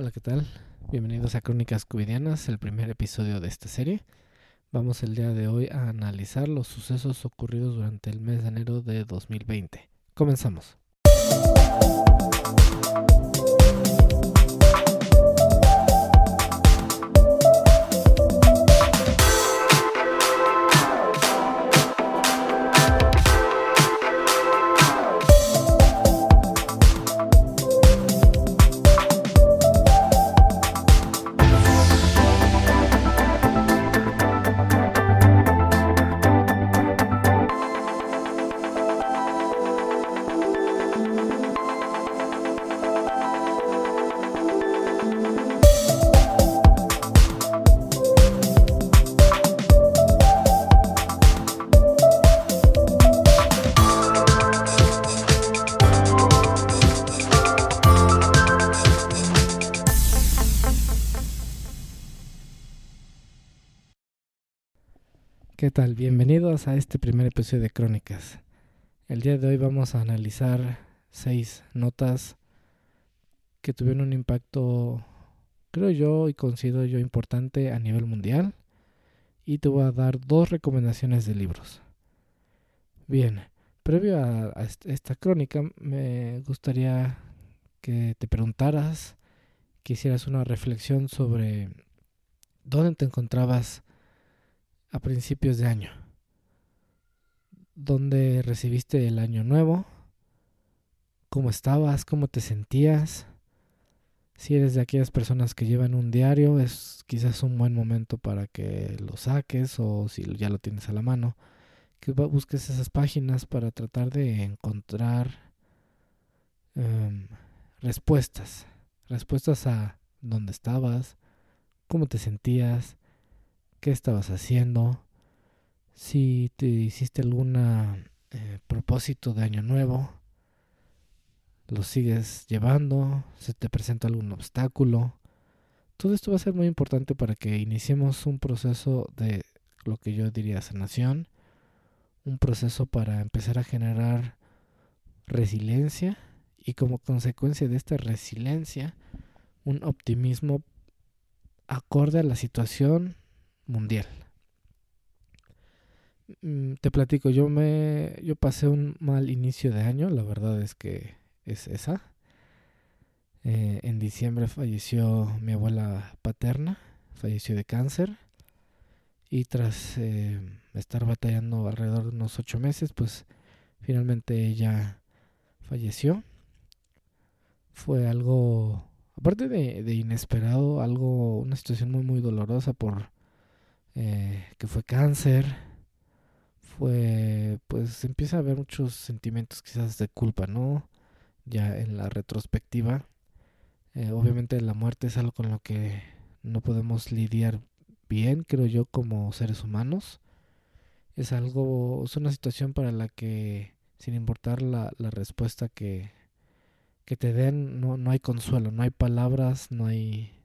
Hola, ¿qué tal? Bienvenidos a Crónicas Cubidianas, el primer episodio de esta serie. Vamos el día de hoy a analizar los sucesos ocurridos durante el mes de enero de 2020. Comenzamos. A este primer episodio de Crónicas. El día de hoy vamos a analizar seis notas que tuvieron un impacto, creo yo y considero yo importante a nivel mundial. Y te voy a dar dos recomendaciones de libros. Bien, previo a, esta crónica me gustaría que te preguntaras, que hicieras una reflexión sobre dónde te encontrabas a principios de año, donde recibiste el año nuevo, cómo estabas, cómo te sentías. Si eres de aquellas personas que llevan un diario, es quizás un buen momento para que lo saques o si ya lo tienes a la mano, que busques esas páginas para tratar de encontrar em, respuestas, respuestas a dónde estabas, cómo te sentías, qué estabas haciendo, si te hiciste algún eh, propósito de año nuevo, lo sigues llevando, se te presenta algún obstáculo. Todo esto va a ser muy importante para que iniciemos un proceso de lo que yo diría sanación, un proceso para empezar a generar resiliencia y como consecuencia de esta resiliencia un optimismo acorde a la situación mundial. Mm, te platico, yo me yo pasé un mal inicio de año, la verdad es que es esa. Eh, en diciembre falleció mi abuela paterna, falleció de cáncer y tras eh, estar batallando alrededor de unos ocho meses, pues finalmente ella falleció. Fue algo, aparte de, de inesperado, algo, una situación muy muy dolorosa por eh, que fue cáncer, fue, pues empieza a haber muchos sentimientos quizás de culpa, ¿no? Ya en la retrospectiva, eh, obviamente la muerte es algo con lo que no podemos lidiar bien, creo yo, como seres humanos. Es algo, es una situación para la que, sin importar la, la respuesta que, que te den, no, no hay consuelo, no hay palabras, no hay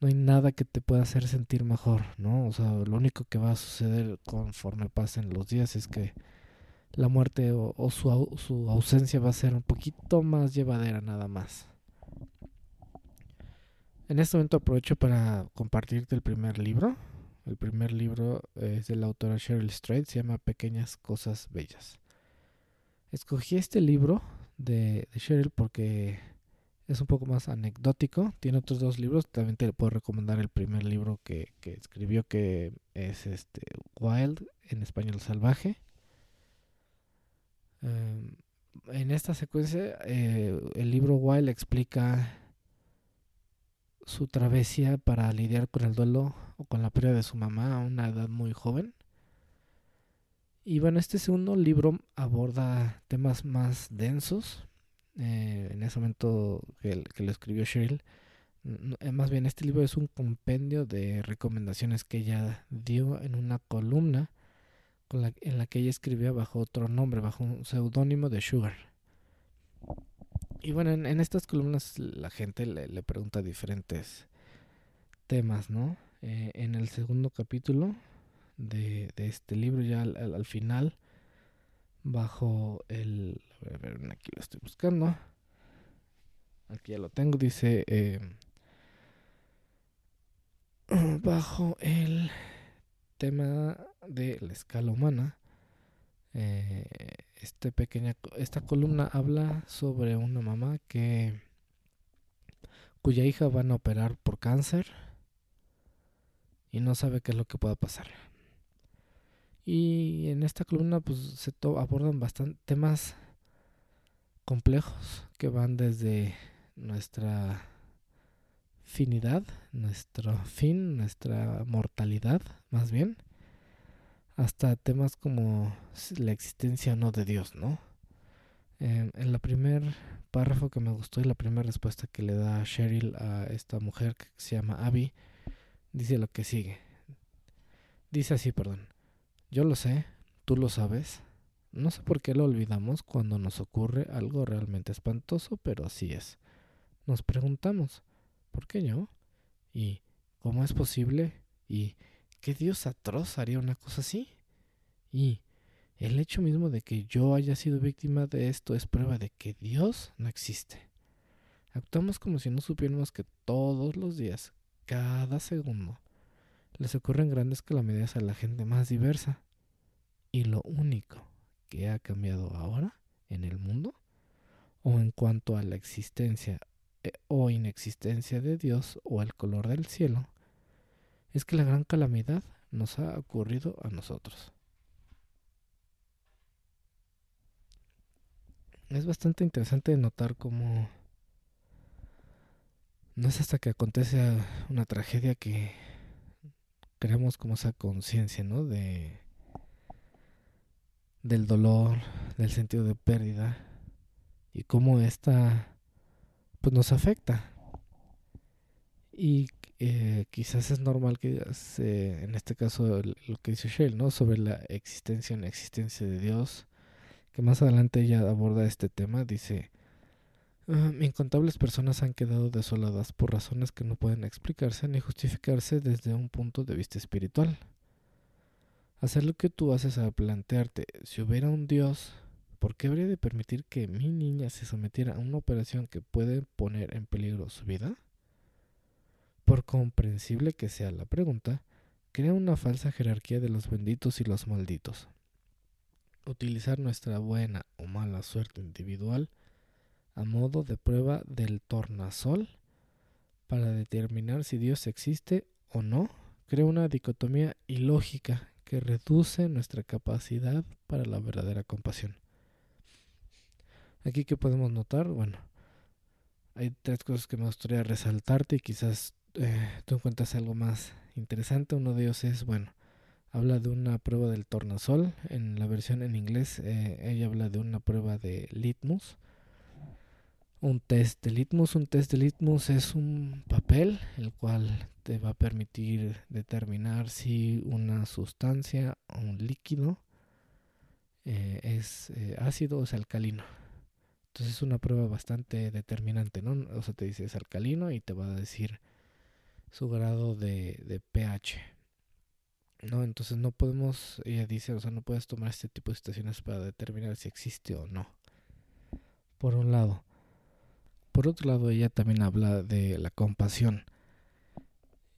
no hay nada que te pueda hacer sentir mejor, ¿no? O sea, lo único que va a suceder conforme pasen los días es que la muerte o, su, ausencia va a ser un poquito más llevadera nada más. En este momento aprovecho para compartirte el primer libro. El primer libro es de la autora Cheryl Strait, se llama Pequeñas Cosas Bellas. Escogí este libro de, de Cheryl porque es un poco más anecdótico. Tiene otros dos libros. También te puedo recomendar el primer libro que, escribió, que es este Wild, en español salvaje. Em, en esta secuencia, eh, el libro Wild explica su travesía para lidiar con el duelo o con la pérdida de su mamá a una edad muy joven. Y bueno, este segundo libro aborda temas más densos, eh, en ese momento que, lo escribió Cheryl. Más bien, este libro es un compendio de recomendaciones que ella dio en una columna en la que ella escribía bajo otro nombre, bajo un seudónimo de Sugar. Y bueno, en, estas columnas la gente le, pregunta diferentes temas, ¿no? Eh, en el segundo capítulo de, este libro, ya al final, bajo el... A ver, aquí lo estoy buscando. aquí ya lo tengo, dice eh, bajo el tema de la escala humana. Eh, este pequeña, esta columna habla sobre una mamá que cuya hija van a operar por cáncer y no sabe qué es lo que pueda pasar. Y en esta columna pues se abordan bastante temas complejos que van desde nuestra finidad, nuestro fin, nuestra mortalidad, más bien, hasta temas como la existencia o no de Dios, ¿no? en el primer párrafo que me gustó y la primera respuesta que le da Cheryl a esta mujer que se llama Abby, dice lo que sigue. Dice así, perdón. Yo lo sé, tú lo sabes. No sé por qué lo olvidamos cuando nos ocurre algo realmente espantoso, pero así es. Nos preguntamos, ¿por qué yo? ¿Y cómo es posible? ¿Y qué Dios atroz haría una cosa así? Y el hecho mismo de que yo haya sido víctima de esto es prueba de que Dios no existe. Actuamos como si no supiéramos que todos los días, cada segundo, les ocurren grandes calamidades a la gente más diversa. Y lo único que ha cambiado ahora en el mundo, o en cuanto a la existencia eh, o inexistencia de Dios o el color del cielo, es que la gran calamidad nos ha ocurrido a nosotros. Es bastante interesante notar cómo no es hasta que acontece una tragedia que creamos como esa conciencia, ¿no? De del dolor, del sentido de pérdida y cómo esta pues nos afecta. Y eh, quizás es normal que en este caso lo que dice Shell, ¿no? Sobre la existencia o existencia de Dios, que más adelante ella aborda este tema, dice, ah, incontables personas han quedado desoladas por razones que no pueden explicarse ni justificarse desde un punto de vista espiritual. Hacer lo que tú haces al plantearte, si hubiera un Dios, ¿por qué habría de permitir que mi niña se sometiera a una operación que puede poner en peligro su vida? Por comprensible que sea la pregunta, crea una falsa jerarquía de los benditos y los malditos. Utilizar nuestra buena o mala suerte individual a modo de prueba del tornasol para determinar si Dios existe o no, crea una dicotomía ilógica que reduce nuestra capacidad para la verdadera compasión. Aquí que podemos notar, bueno, hay tres cosas que me gustaría resaltarte y quizás eh, tú encuentras algo más interesante. Uno de ellos es, bueno, habla de una prueba del tornasol. En la versión en inglés, eh, ella habla de una prueba de litmus. Un test de litmus. Un test de litmus es un papel el cual te va a permitir determinar si una sustancia o un líquido eh, es eh, ácido o es alcalino. Entonces es una prueba bastante determinante, ¿no? O sea, te dice es alcalino y te va a decir su grado de, de pH. ¿No? Entonces no podemos, ella dice, o sea, no puedes tomar este tipo de situaciones para determinar si existe o no. Por un lado. Por otro lado, ella también habla de la compasión.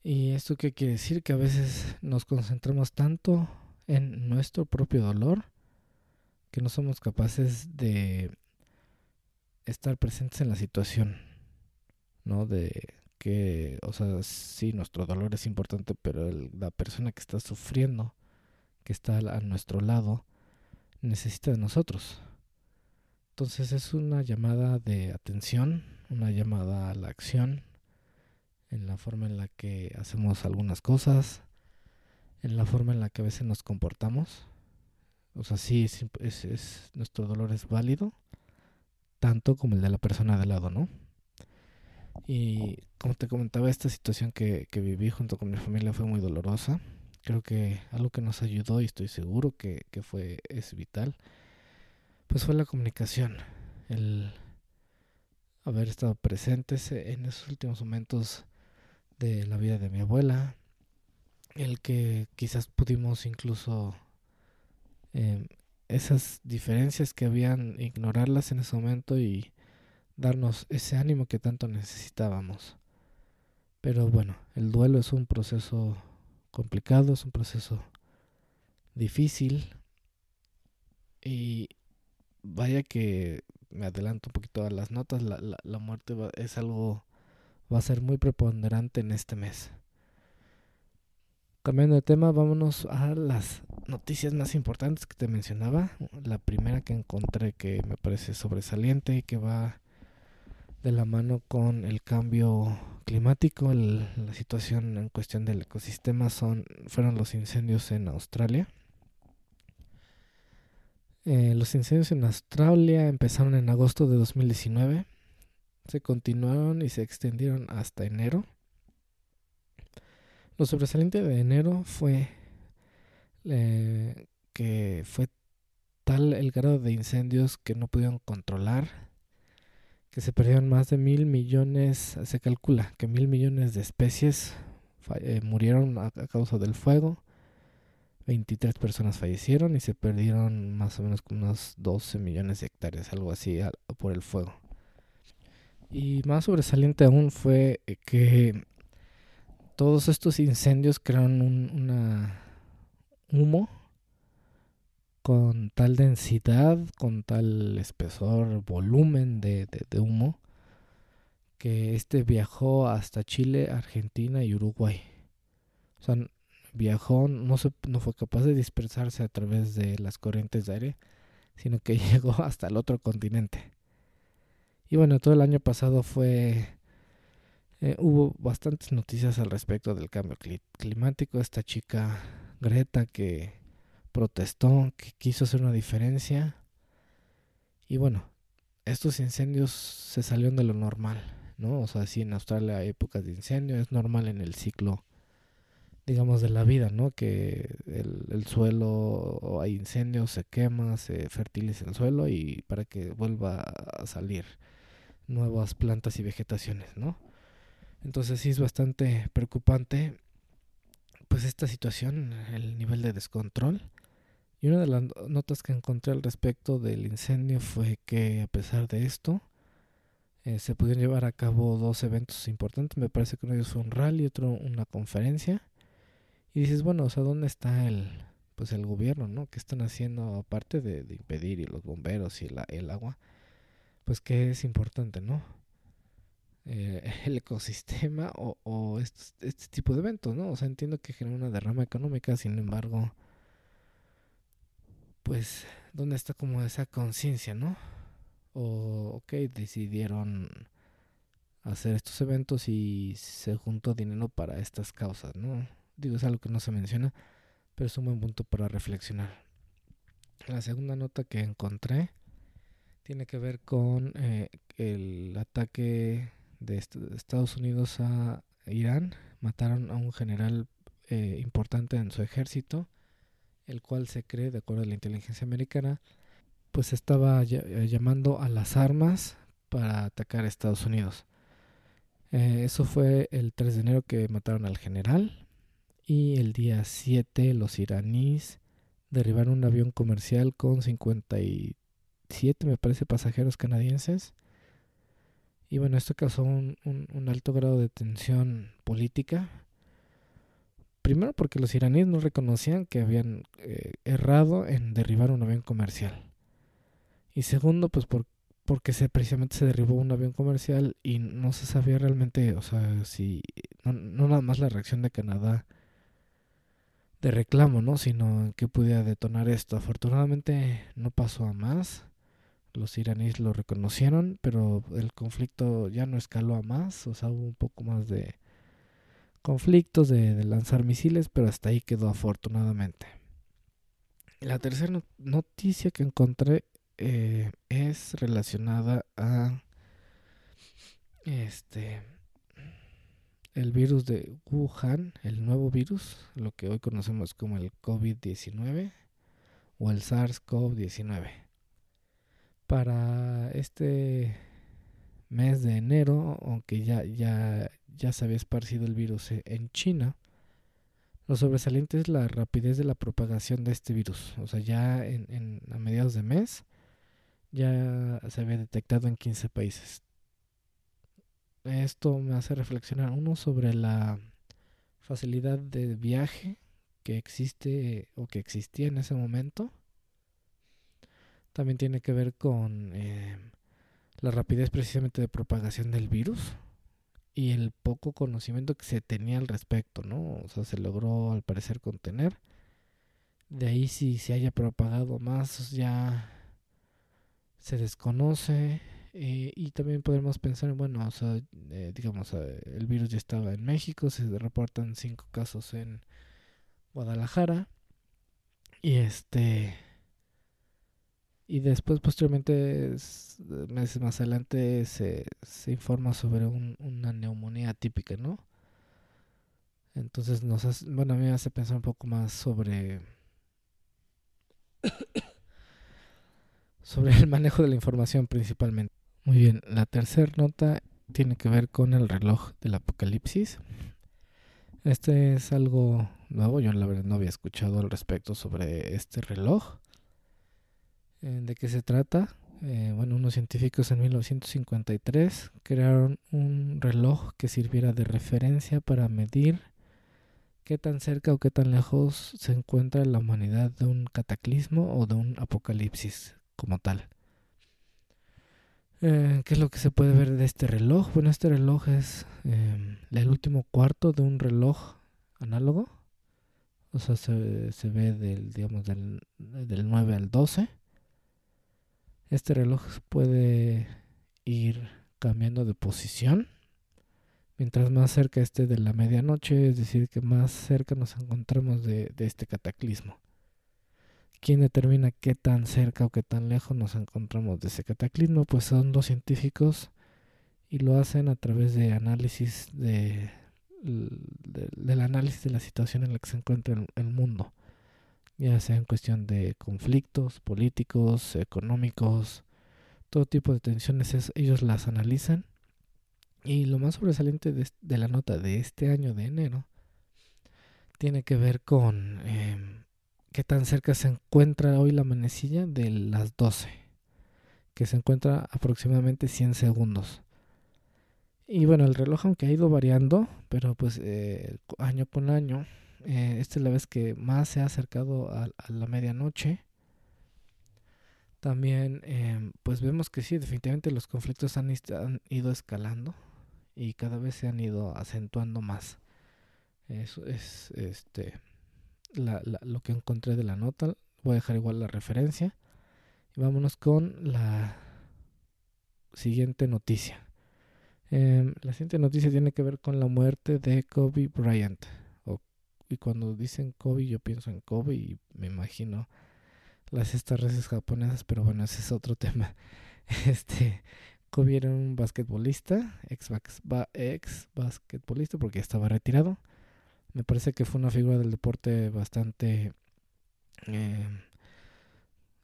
¿Y esto qué quiere decir? Que a veces nos concentramos tanto en nuestro propio dolor que no somos capaces de estar presentes en la situación, ¿no? De que, o sea, sí, nuestro dolor es importante, pero la persona que está sufriendo, que está a nuestro lado, necesita de nosotros. Entonces es una llamada de atención, una llamada a la acción, en la forma en la que hacemos algunas cosas, en la forma en la que a veces nos comportamos. O sea, sí, es, es, nuestro dolor es válido, tanto como el de la persona de lado, ¿no? Y como te comentaba, esta situación que, que viví junto con mi familia fue muy dolorosa. Creo que algo que nos ayudó y estoy seguro que, que fue es vital, pues fue la comunicación, el haber estado presentes en esos últimos momentos de la vida de mi abuela, el que quizás pudimos incluso eh, esas diferencias que habían ignorarlas en ese momento y darnos ese ánimo que tanto necesitábamos. Pero bueno, el duelo es un proceso complicado, es un proceso difícil y vaya que me adelanto un poquito a las notas, la, la, muerte es algo, va a ser muy preponderante en este mes. Cambiando de tema, vámonos a las noticias más importantes que te mencionaba. La primera que encontré que me parece sobresaliente y que va de la mano con el cambio climático, la situación en cuestión del ecosistema son fueron los incendios en Australia. Eh, los incendios en Australia empezaron en agosto de 2019, se continuaron y se extendieron hasta enero. Lo sobresaliente de enero fue eh, que fue tal el grado de incendios que no pudieron controlar que se perdieron más de mil millones, se calcula que mil millones de especies eh, murieron a, causa del fuego, 23 personas fallecieron y se perdieron más o menos unos 12 millones de hectáreas, algo así, por el fuego. Y más sobresaliente aún fue eh, que todos estos incendios crearon un una humo con tal densidad, con tal espesor, volumen de, humo, que este viajó hasta Chile, Argentina y Uruguay. O sea, viajó, no, se, no fue capaz de dispersarse a través de las corrientes de aire, sino que llegó hasta el otro continente. Y bueno, todo el año pasado fue... Eh, hubo bastantes noticias al respecto del cambio climático. Esta chica Greta que protestó, que quiso hacer una diferencia. Y bueno, estos incendios se salieron de lo normal, ¿no? O sea, si en Australia hay épocas de incendio, es normal en el ciclo, digamos, de la vida, ¿no? Que el, el suelo, hay incendios, se quema, se fertiliza el suelo y para que vuelva a salir nuevas plantas y vegetaciones, ¿no? Entonces sí es bastante preocupante pues esta situación, el nivel de descontrol y una de las notas que encontré al respecto del incendio fue que a pesar de esto, eh, se pudieron llevar a cabo dos eventos importantes. Me parece que uno de ellos fue un rally, otro una conferencia. Y dices, bueno, o sea, ¿dónde está el, pues el gobierno, ¿no? ¿Qué están haciendo aparte de, impedir y los bomberos y el, el agua? Pues que es importante, ¿no? Eh, el ecosistema o, o este, este, tipo de eventos, ¿no? O sea, entiendo que genera una derrama económica, sin embargo, pues, ¿dónde está como esa conciencia, no? O, ok, decidieron hacer estos eventos y se juntó dinero para estas causas, ¿no? Digo, es algo que no se menciona, pero es un buen punto para reflexionar. La segunda nota que encontré tiene que ver con eh, el ataque de Estados Unidos a Irán. Mataron a un general eh, importante en su ejército el cual se cree, de acuerdo a la inteligencia americana, pues estaba eh, llamando a las armas para atacar a Estados Unidos. Eso fue el 3 de enero que mataron al general y el día 7 los iraníes derribaron un avión comercial con 57, me parece, pasajeros canadienses. Y bueno, esto causó un, un alto grado de tensión política Primero porque los iraníes no reconocían que habían eh, errado en derribar un avión comercial. Y segundo, pues por, porque se, precisamente se derribó un avión comercial y no se sabía realmente, o sea, si no, no nada más la reacción de Canadá de reclamo, ¿no? Sino que pudiera detonar esto. Afortunadamente no pasó a más. Los iraníes lo reconocieron, pero el conflicto ya no escaló a más, o sea, hubo un poco más de conflictos de, lanzar misiles, pero hasta ahí quedó afortunadamente. La tercera noticia que encontré eh, es relacionada a este el virus de Wuhan, el nuevo virus, lo que hoy conocemos como el COVID-19 o el SARS-CoV-19. Para este mes de enero, aunque ya, ya, ya se había esparcido el virus e, en China, lo sobresaliente es la rapidez de la propagación de este virus. O sea, ya en, a mediados de mes ya se había detectado en 15 países. Esto me hace reflexionar uno sobre la facilidad de viaje que existe o que existía en ese momento. También tiene que ver con eh, la rapidez precisamente de propagación del virus y el poco conocimiento que se tenía al respecto, ¿no? O sea, se logró al parecer contener. De ahí si se haya propagado más ya se desconoce eh, y también podemos pensar, bueno, o sea, eh, digamos, eh, el virus ya estaba en México, se reportan cinco casos en Guadalajara y este y después posteriormente meses más adelante se, informa sobre una neumonía típica no entonces nos hace, bueno a mí me hace pensar un poco más sobre sobre el manejo de la información principalmente muy bien la tercera nota tiene que ver con el reloj del apocalipsis este es algo nuevo yo la verdad no había escuchado al respecto sobre este reloj eh, ¿De qué se trata? Eh, bueno, unos científicos en 1953 crearon un reloj que sirviera de referencia para medir qué tan cerca o qué tan lejos se encuentra la humanidad de un cataclismo o de un apocalipsis como tal. Eh, ¿Qué es lo que se puede ver de este reloj? Bueno, este reloj es el último cuarto de un reloj análogo. O sea, se, se ve del, digamos, del, del 9 al 12. Este reloj puede ir cambiando de posición mientras más cerca esté de la medianoche, es decir, que más cerca nos encontramos de, este cataclismo. ¿Quién determina qué tan cerca o qué tan lejos nos encontramos de ese cataclismo? Pues son dos científicos y lo hacen a través de análisis de, del análisis de la situación en la que se encuentra el mundo ya sea en cuestión de conflictos políticos, económicos, todo tipo de tensiones, ellos las analizan. Y lo más sobresaliente de, la nota de este año de enero tiene que ver con em, qué tan cerca se encuentra hoy la manecilla de las 12, que se encuentra aproximadamente 100 segundos. Y bueno, el reloj aunque ha ido variando, pero pues eh, año con año eh, esta es la vez que más se ha acercado a, la medianoche. También, em, pues vemos que sí, definitivamente los conflictos han, ido escalando y cada vez se han ido acentuando más. Eso es este lo que encontré de la nota. Voy a dejar igual la referencia. Y vámonos con la siguiente noticia. Em, la siguiente noticia tiene que ver con la muerte de Kobe Bryant y cuando dicen Kobe yo pienso en Kobe y me imagino las estas redes japonesas, pero bueno, ese es otro tema. Este Kobe era un basquetbolista, ex, ex basquetbolista porque estaba retirado. Me parece que fue una figura del deporte bastante eh,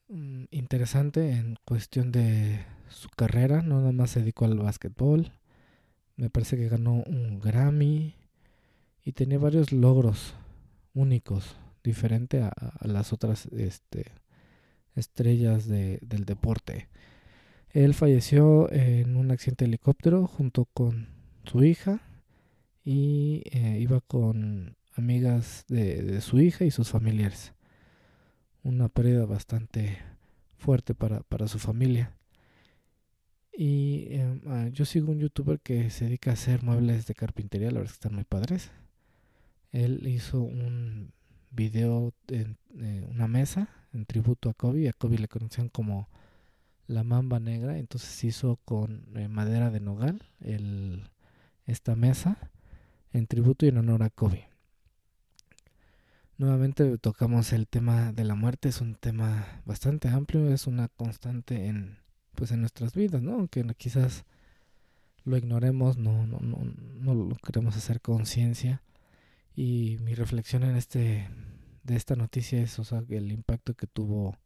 mm, interesante en cuestión de su carrera. No nada más se dedicó al basquetbol. Me parece que ganó un Grammy y tenía varios logros únicos, diferente a, las otras este, estrellas de, del deporte. Él falleció en un accidente de helicóptero junto con su hija y eh, iba con amigas de, de, su hija y sus familiares. Una pérdida bastante fuerte para, para su familia. Y em, ah, yo sigo un youtuber que se dedica a hacer muebles de carpintería, la verdad es que están muy padres. Él hizo un video en eh, una mesa en tributo a Kobe. A Kobe le conocían como la mamba negra. Entonces hizo con eh, madera de nogal esta mesa en tributo y en honor a Kobe. Nuevamente tocamos el tema de la muerte. Es un tema bastante amplio. Es una constante en, pues en nuestras vidas, ¿no? Aunque quizás lo ignoremos, no, no, no, no lo queremos hacer conciencia y mi reflexión en este de esta noticia es o sea, el impacto que tuvo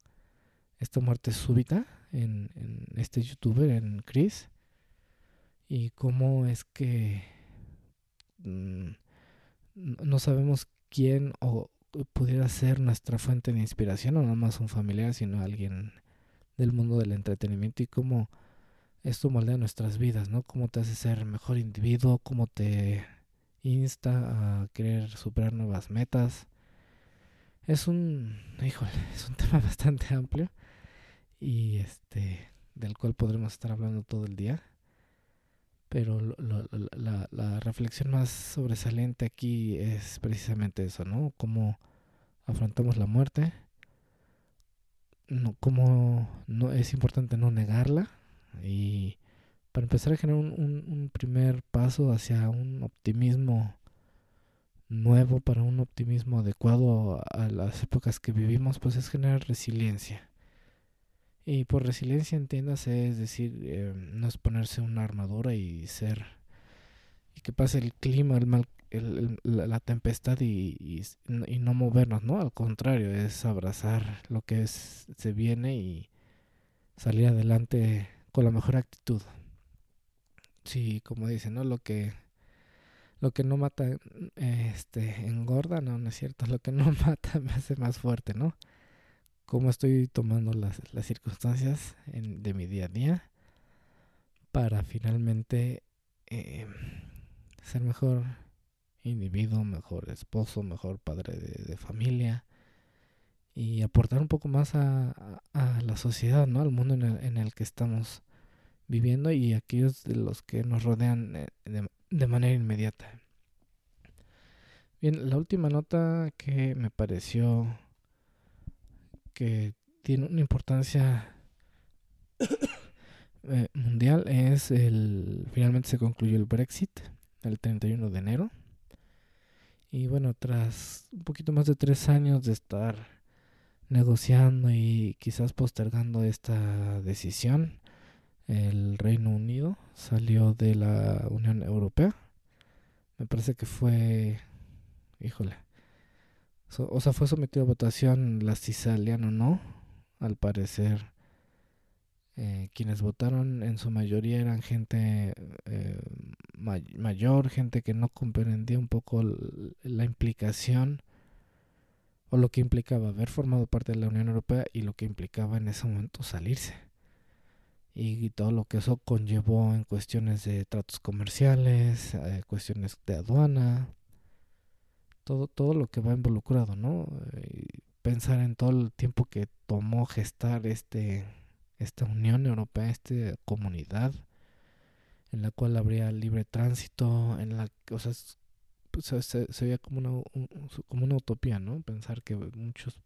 esta muerte súbita en, en este youtuber, en Chris, y cómo es que mm, no sabemos quién o pudiera ser nuestra fuente de inspiración, o no más un familiar, sino alguien del mundo del entretenimiento, y cómo esto moldea nuestras vidas, ¿no? Cómo te hace ser mejor individuo, cómo te insta a querer superar nuevas metas. Es un, híjole, es un tema bastante amplio y este del cual podremos estar hablando todo el día. Pero la, la, reflexión más sobresaliente aquí es precisamente eso, ¿no? Cómo afrontamos la muerte, cómo no, es importante no negarla y para empezar a generar un, un, primer paso hacia un optimismo nuevo, para un optimismo adecuado a las épocas que vivimos, pues es generar resiliencia. Y por resiliencia entiéndase, es decir, eh, no es ponerse una armadura y ser, y que pase el clima, el mal, el, la, tempestad y, y, y, no movernos, ¿no? Al contrario, es abrazar lo que es, se viene y salir adelante con la mejor actitud. Sí, como dicen, ¿no? Lo que lo que no mata este engorda, no, no es cierto, lo que no mata me hace más fuerte, ¿no? Cómo estoy tomando las, las circunstancias de mi día a día para finalmente eh, ser mejor individuo, mejor esposo, mejor padre de, familia y aportar un poco más a, la sociedad, ¿no? Al mundo en el, en el que estamos viviendo y aquellos de los que nos rodean eh, de, manera inmediata. Bien, la última nota que me pareció que tiene una importancia eh, mundial es el finalmente se concluyó el Brexit el 31 de enero y bueno tras un poquito más de tres años de estar negociando y quizás postergando esta decisión el Reino Unido salió de la Unión Europea. Me parece que fue, híjole, o sea, fue sometido a votación la o no. Al parecer, eh, quienes votaron en su mayoría eran gente eh, mayor, gente que no comprendía un poco la implicación o lo que implicaba haber formado parte de la Unión Europea y lo que implicaba en ese momento salirse y todo lo que eso conllevó en cuestiones de tratos comerciales, eh, cuestiones de aduana, todo, todo lo que va involucrado, ¿no? pensar en todo el tiempo que tomó gestar este, esta Unión Europea, esta comunidad, en la cual habría libre tránsito, en la o sea, pues, se, se, veía como una, como una utopía, ¿no? Pensar que muchos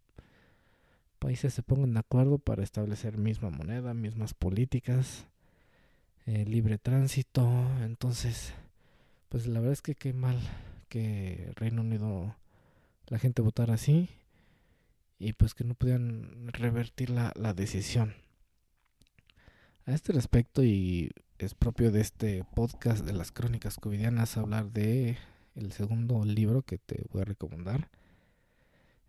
países se pongan de acuerdo para establecer misma moneda, mismas políticas, eh, libre tránsito. Entonces, pues la verdad es que qué mal que Reino Unido la gente votara así y pues que no pudieran revertir la, la decisión. A este respecto y es propio de este podcast de las crónicas covidianas hablar de el segundo libro que te voy a recomendar.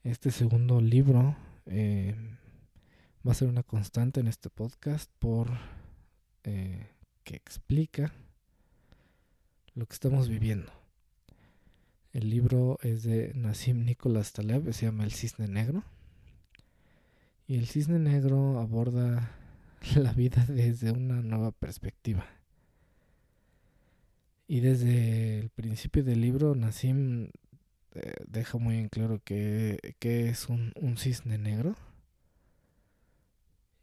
Este segundo libro eh, va a ser una constante en este podcast por eh, que explica lo que estamos viviendo. El libro es de Nassim Nicholas Taleb, se llama El Cisne Negro. Y el Cisne Negro aborda la vida desde una nueva perspectiva. Y desde el principio del libro, Nassim eh, deja muy en claro que, es un, cisne negro.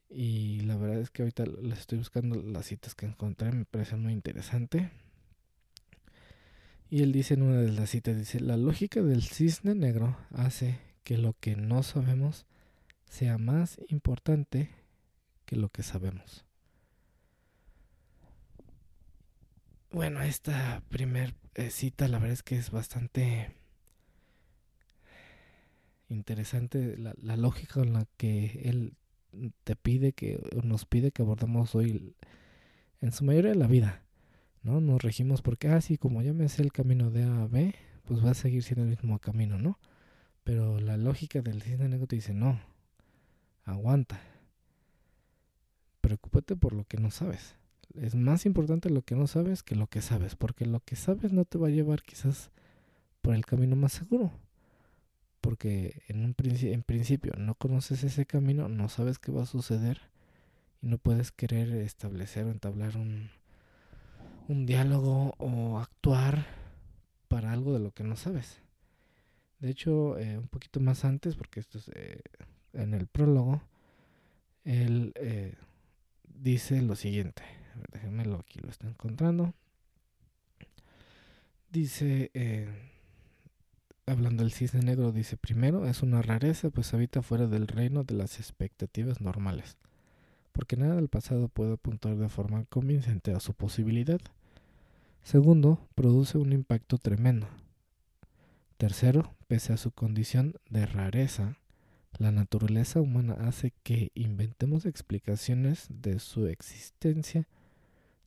Y la verdad es que ahorita les estoy buscando las citas que encontré, me parece muy interesante. Y él dice en una de las citas, dice, la lógica del cisne negro hace que lo que no sabemos sea más importante que lo que sabemos. Bueno, esta primer eh, cita la verdad es que es bastante interesante la, la lógica con la que él te pide que nos pide que abordemos hoy en su mayoría la vida no nos regimos porque ah, como ya me sé el camino de A a B pues va a seguir siendo el mismo camino no pero la lógica del cine negro te dice no aguanta. Preocúpate por lo que no sabes. Es más importante lo que no sabes que lo que sabes porque lo que sabes no te va a llevar quizás por el camino más seguro. Porque en un en principio no conoces ese camino, no sabes qué va a suceder y no puedes querer establecer o entablar un, un diálogo o actuar para algo de lo que no sabes. De hecho, eh, un poquito más antes, porque esto es eh, en el prólogo, él eh, dice lo siguiente. Déjenmelo aquí, lo está encontrando. Dice, hablando del cisne negro, dice, primero, es una rareza, pues habita fuera del reino de las expectativas normales, porque nada del pasado puede apuntar de forma convincente a su posibilidad. Segundo, produce un impacto tremendo. Tercero, pese a su condición de rareza, la naturaleza humana hace que inventemos explicaciones de su existencia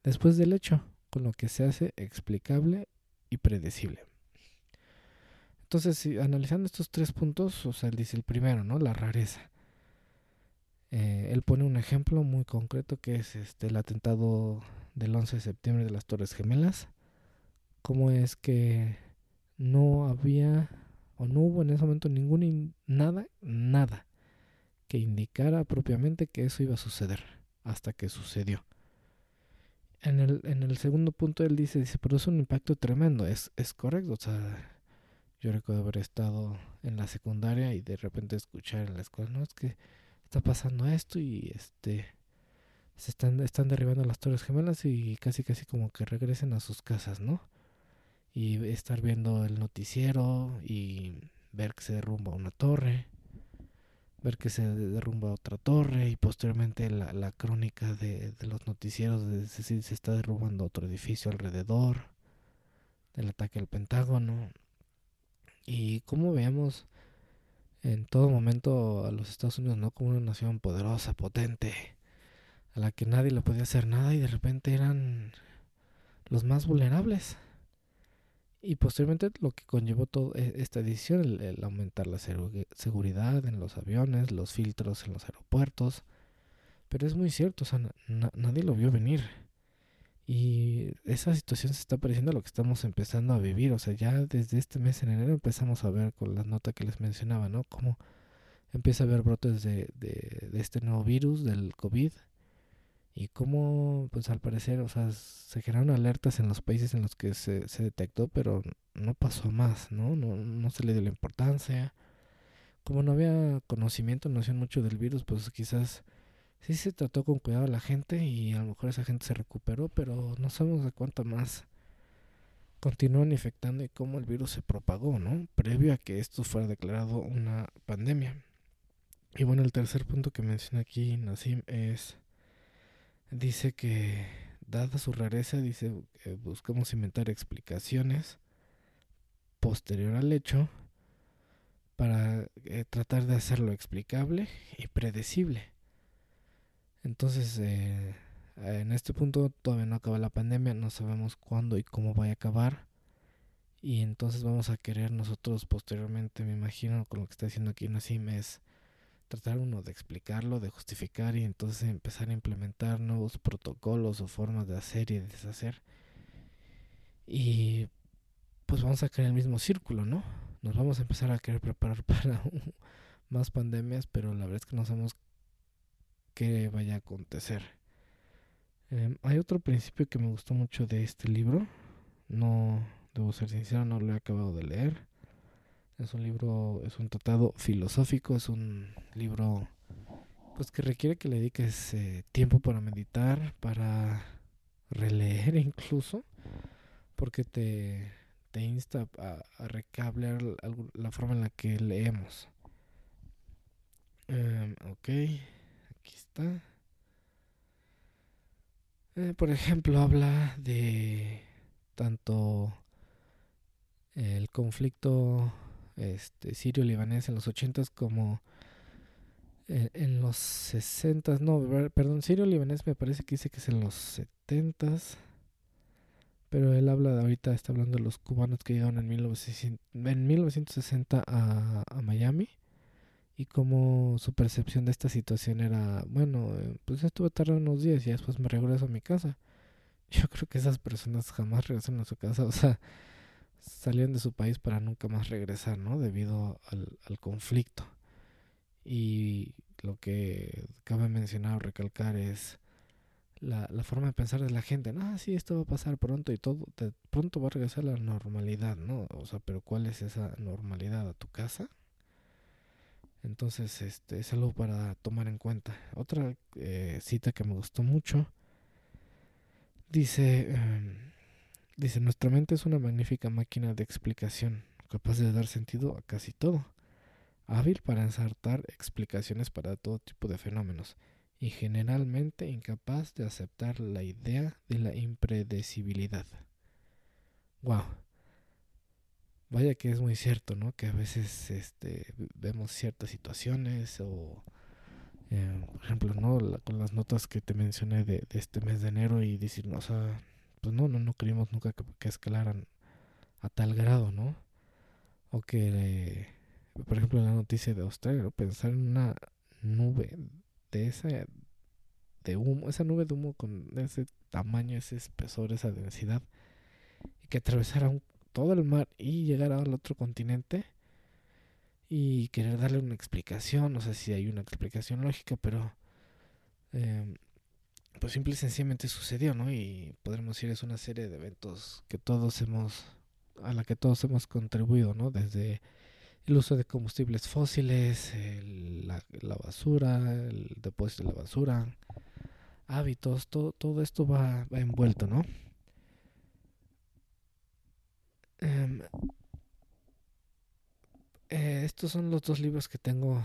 después del hecho, con lo que se hace explicable y predecible. Entonces, analizando estos tres puntos, o sea, él dice el primero, ¿no? La rareza. Eh, él pone un ejemplo muy concreto que es este el atentado del 11 de septiembre de las Torres Gemelas. Cómo es que no había o no hubo en ese momento ningún nada, nada que indicara propiamente que eso iba a suceder hasta que sucedió. En el, en el segundo punto él dice, dice, pero un impacto tremendo, es, es correcto, o sea, yo recuerdo haber estado en la secundaria y de repente escuchar en la escuela, no, es que está pasando esto y este se están, están derribando las torres gemelas y casi casi como que regresen a sus casas, ¿no? Y estar viendo el noticiero y ver que se derrumba una torre, ver que se derrumba otra torre y posteriormente la, la crónica de, de, los noticieros de decir se está derrumbando otro edificio alrededor del ataque al Pentágono y como veamos en todo momento a los Estados Unidos no como una nación poderosa, potente, a la que nadie le podía hacer nada y de repente eran los más vulnerables. Y posteriormente lo que conllevó toda e, esta edición, el, aumentar la seguridad en los aviones, los filtros en los aeropuertos. Pero es muy cierto, o sea, nadie lo vio venir. Y esa situación se está pareciendo a lo que estamos empezando a vivir. O sea, ya desde este mes en enero empezamos a ver con la nota que les mencionaba, ¿no? Cómo empieza a haber brotes de, de este nuevo virus, del COVID y cómo, pues al parecer, o sea, se generaron alertas en los países en los que se, se detectó, pero no pasó más, ¿no? ¿no? No se le dio la importancia. Como no había conocimiento, no hacían mucho del virus, pues quizás sí se trató con cuidado a la gente y a lo mejor esa gente se recuperó, pero no sabemos de cuánto más continúan infectando y cómo el virus se propagó, ¿no? Previo a que esto fuera declarado una pandemia. Y bueno, el tercer punto que menciona aquí Nassim es dice que, dada su rareza, dice, que buscamos inventar explicaciones posterior al hecho para eh, tratar de hacerlo explicable y predecible. Entonces, eh, en este punto todavía no acaba la pandemia, no sabemos cuándo y cómo va a acabar. Y entonces vamos a querer nosotros posteriormente, me imagino, con lo que está diciendo aquí Nassim, es tratar uno de explicarlo, de justificar y entonces empezar a implementar nuevos protocolos o formas de hacer y de deshacer. Y pues vamos a en el mismo círculo, ¿no? Nos vamos a empezar a querer preparar para más pandemias, pero la verdad es que no sabemos qué vaya a acontecer. Eh, hay otro principio que me gustó mucho de este libro. No, debo ser sincero, no lo he acabado de leer. Es un libro, es un tratado filosófico, es un libro pues que requiere que le dediques eh, tiempo para meditar, para releer incluso, porque te, te insta a, a la forma en la que leemos. Um, ok, aquí está. Eh, por ejemplo, habla de tanto el conflicto este, sirio-libanés en los 80 como en, los 60 no, perdón, sirio-libanés me parece que dice que es en los 70 pero él habla de ahorita, está hablando de los cubanos que llegaron en, 1960 a, a Miami y como su percepción de esta situación era, bueno, eh, pues estuve tarde unos días y después me regreso a mi casa. Yo creo que esas personas jamás regresan a su casa, o sea, salían de su país para nunca más regresar, ¿no? Debido al, conflicto. Y lo que cabe mencionar o recalcar es la, forma de pensar de la gente. No, sí, esto va a pasar pronto y todo, de pronto va a regresar a la normalidad, ¿no? O sea, pero ¿cuál es esa normalidad? ¿A tu casa? Entonces, este es algo para tomar en cuenta. Otra eh, cita que me gustó mucho dice, em, dice, nuestra mente es una magnífica máquina de explicación, capaz de dar sentido a casi todo, hábil para ensartar explicaciones para todo tipo de fenómenos y generalmente incapaz de aceptar la idea de la impredecibilidad. Wow. Vaya que es muy cierto, ¿no? Que a veces este, vemos ciertas situaciones o, eh, por ejemplo, ¿no? con las notas que te mencioné de, este mes de enero y decir, o sea, pues no, no, no creímos nunca que, escalaran a tal grado, ¿no? O que, por ejemplo, la noticia de Australia, pensar en una nube de esa de humo, esa nube de humo con ese tamaño, ese espesor, esa densidad, y que atravesara todo el mar y llegar al otro continente y querer darle una explicación, no sé si hay una explicación lógica, pero eh, pues simple y sencillamente sucedió, ¿no? Y podremos decir es una serie de eventos que todos hemos, a la que todos hemos contribuido, ¿no? Desde el uso de combustibles fósiles, la, la, basura, el depósito de la basura, hábitos, todo, todo esto va, va envuelto, ¿no? Em, eh, estos son los dos libros que tengo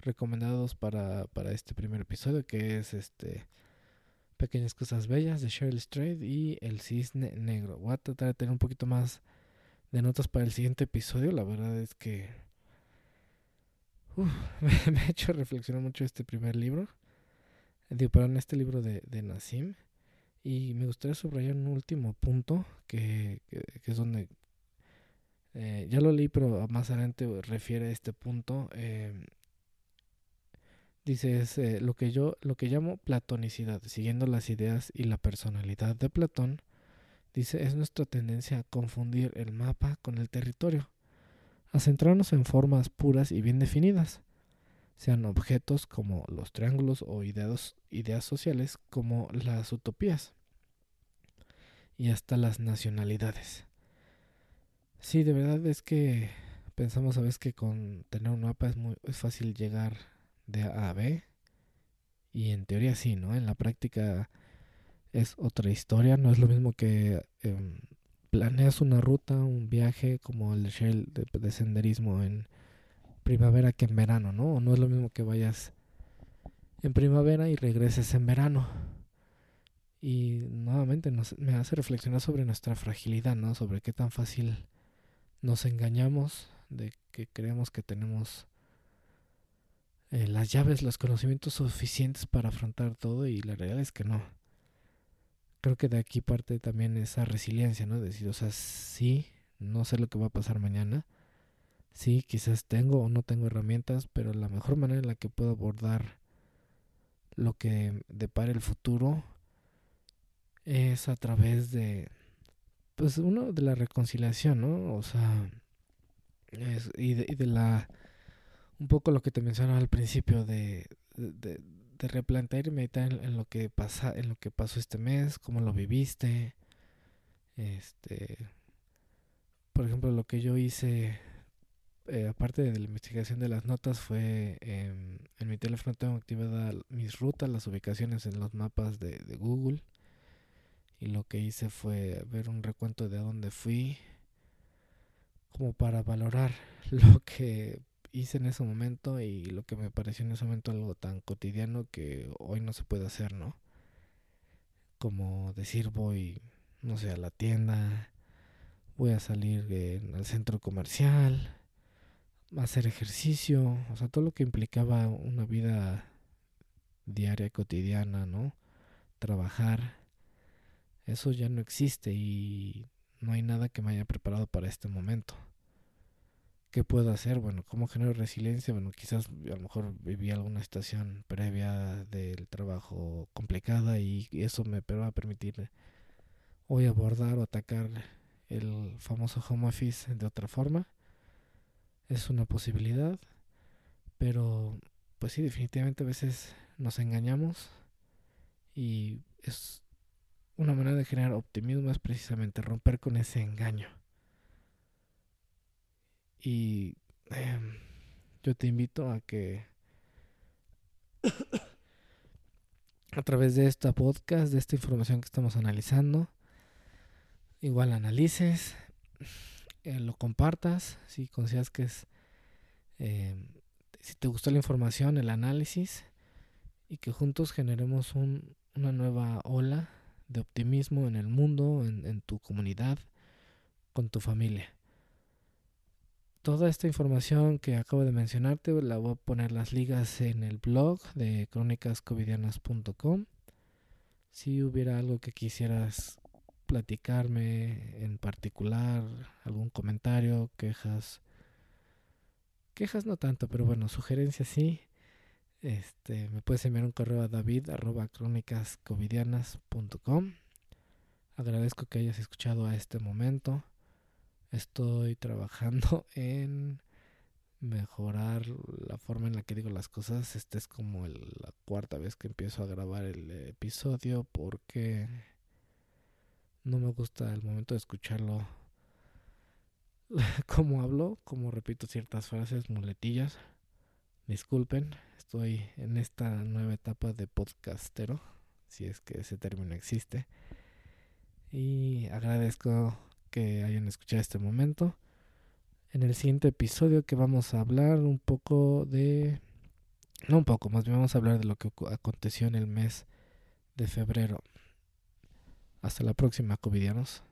recomendados para, para este primer episodio, que es este Pequeñas Cosas Bellas de Cheryl Strait y El Cisne Negro. Voy a tratar de tener un poquito más de notas para el siguiente episodio. La verdad es que me, ha hecho reflexionar mucho este primer libro. Digo, perdón, este libro de, de Nassim. Y me gustaría subrayar un último punto que, es donde eh, ya lo leí, pero más adelante refiere a este punto. Eh, dice es eh, lo que yo lo que llamo platonicidad, siguiendo las ideas y la personalidad de Platón. Dice es nuestra tendencia a confundir el mapa con el territorio, a centrarnos en formas puras y bien definidas, sean objetos como los triángulos o ideas, ideas sociales como las utopías y hasta las nacionalidades. Sí, de verdad es que pensamos a veces que con tener un mapa es muy es fácil llegar de A a B y en teoría sí, ¿no? En la práctica es otra historia, no es lo mismo que em, planeas una ruta, un viaje como el de, de, senderismo en primavera que en verano, ¿no? No es lo mismo que vayas en primavera y regreses en verano. Y nuevamente me hace reflexionar sobre nuestra fragilidad, ¿no? Sobre qué tan fácil nos engañamos de que creemos que tenemos eh, las llaves, los conocimientos suficientes para afrontar todo y la realidad es que no. Creo que de aquí parte también esa resiliencia, ¿no? Decir, o sea, sí, no sé lo que va a pasar mañana. Sí, quizás tengo o no tengo herramientas, pero la mejor manera en la que puedo abordar lo que depare el futuro es a través de, pues, uno, de la reconciliación, ¿no? O sea, de, y de la, un poco lo que te mencionaba al principio de, replantear y meditar en, lo que pasa, en lo que pasó este mes, cómo lo viviste, este, por ejemplo, lo que yo hice, eh, aparte de la investigación de las notas, fue en mi teléfono tengo activada mis rutas, las ubicaciones en los mapas de, de Google y lo que hice fue ver un recuento de dónde fui como para valorar lo que hice en ese momento y lo que me pareció en ese momento algo tan cotidiano que hoy no se puede hacer, ¿no? Como decir voy, no sé, a la tienda, voy a salir al centro comercial, hacer ejercicio, o sea, todo lo que implicaba una vida diaria, cotidiana, ¿no? Trabajar eso ya no existe y no hay nada que me haya preparado para este momento. ¿Qué puedo hacer? Bueno, ¿cómo genero resiliencia? Bueno, quizás a lo mejor viví alguna estación previa del trabajo complicada y eso me va a permitir hoy abordar o atacar el famoso home office de otra forma. Es una posibilidad, pero pues sí, definitivamente a veces nos engañamos y es una manera de generar optimismo es precisamente romper con ese engaño. Y em, yo te invito a que a través de esta podcast, de esta información que estamos analizando, igual analices, eh, lo compartas, si consideras que es, em, si te gustó la información, el análisis, y que juntos generemos una nueva ola de optimismo en el mundo, en, tu comunidad, con tu familia. Toda esta información que acabo de mencionarte la voy a poner las ligas en el blog de crónicascovidianas.com. Si hubiera algo que quisieras platicarme en particular, algún comentario, quejas, quejas no tanto, pero bueno, sugerencias sí, este, me puedes enviar un correo a david arroba Agradezco que hayas escuchado a este momento. Estoy trabajando en mejorar la forma en la que digo las cosas. Esta es como la cuarta vez que empiezo a grabar el episodio porque no me gusta el momento de escucharlo como hablo, como repito ciertas frases, muletillas. Disculpen, estoy en esta nueva etapa de podcastero, si es que ese término existe. Y agradezco que hayan escuchado este momento. En el siguiente episodio que vamos a hablar un poco de... No un poco, más bien vamos a hablar de lo que aconteció en el mes de febrero. Hasta la próxima, covidianos.